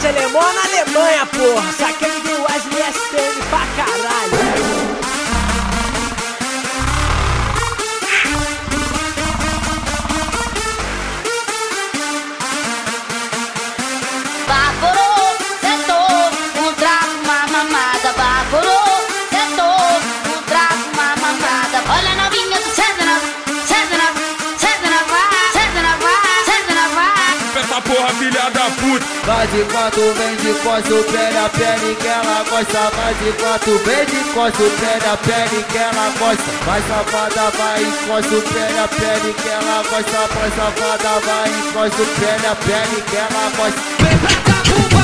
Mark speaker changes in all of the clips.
Speaker 1: de alemão na Alemanha, porra. Saquei
Speaker 2: puta.
Speaker 3: Vai de quatro, vem de costa, pé a pele que ela gosta. Vai de quatro, vem de costa, pé a pele que ela gosta. Vai safada, vai encosta o pé a pele que ela gosta. Vai safada, vai encosta o pé a pele que ela gosta.
Speaker 1: Vem pra cá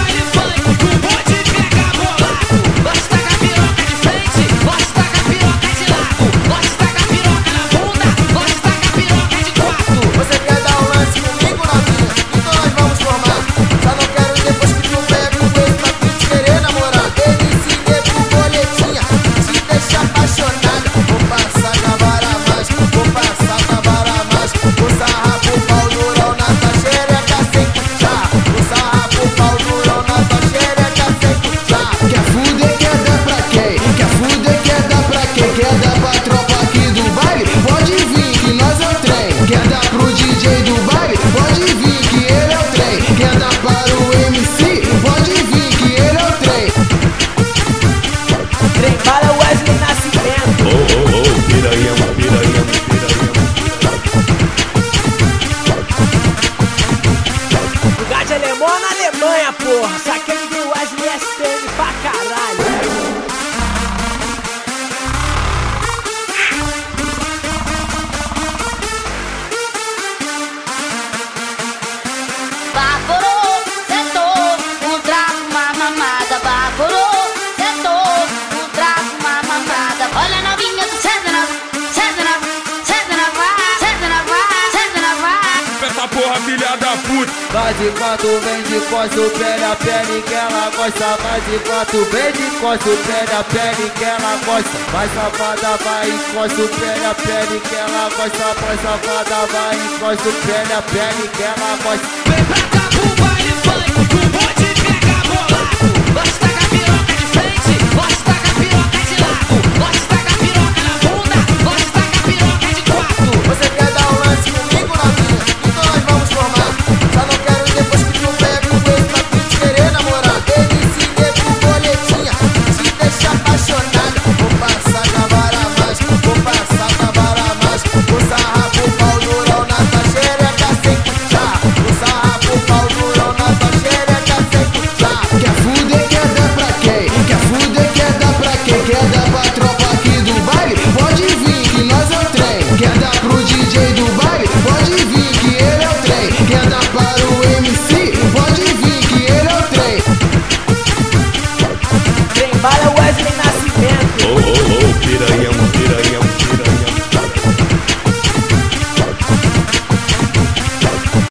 Speaker 1: De alemão na Alemanha, porra. Saquei do Wesley STM pra caralho.
Speaker 2: Filha da puta.
Speaker 3: Vai de quatro, vem de costa, pé a pele que ela gosta. Vai de quatro, vem de costa, pé a pele que ela gosta. Vai safada, vai encosta o pé a pele que ela gosta. Vai safada, vai encosta o pé a pele que ela gosta.
Speaker 1: Vem pra cá piranha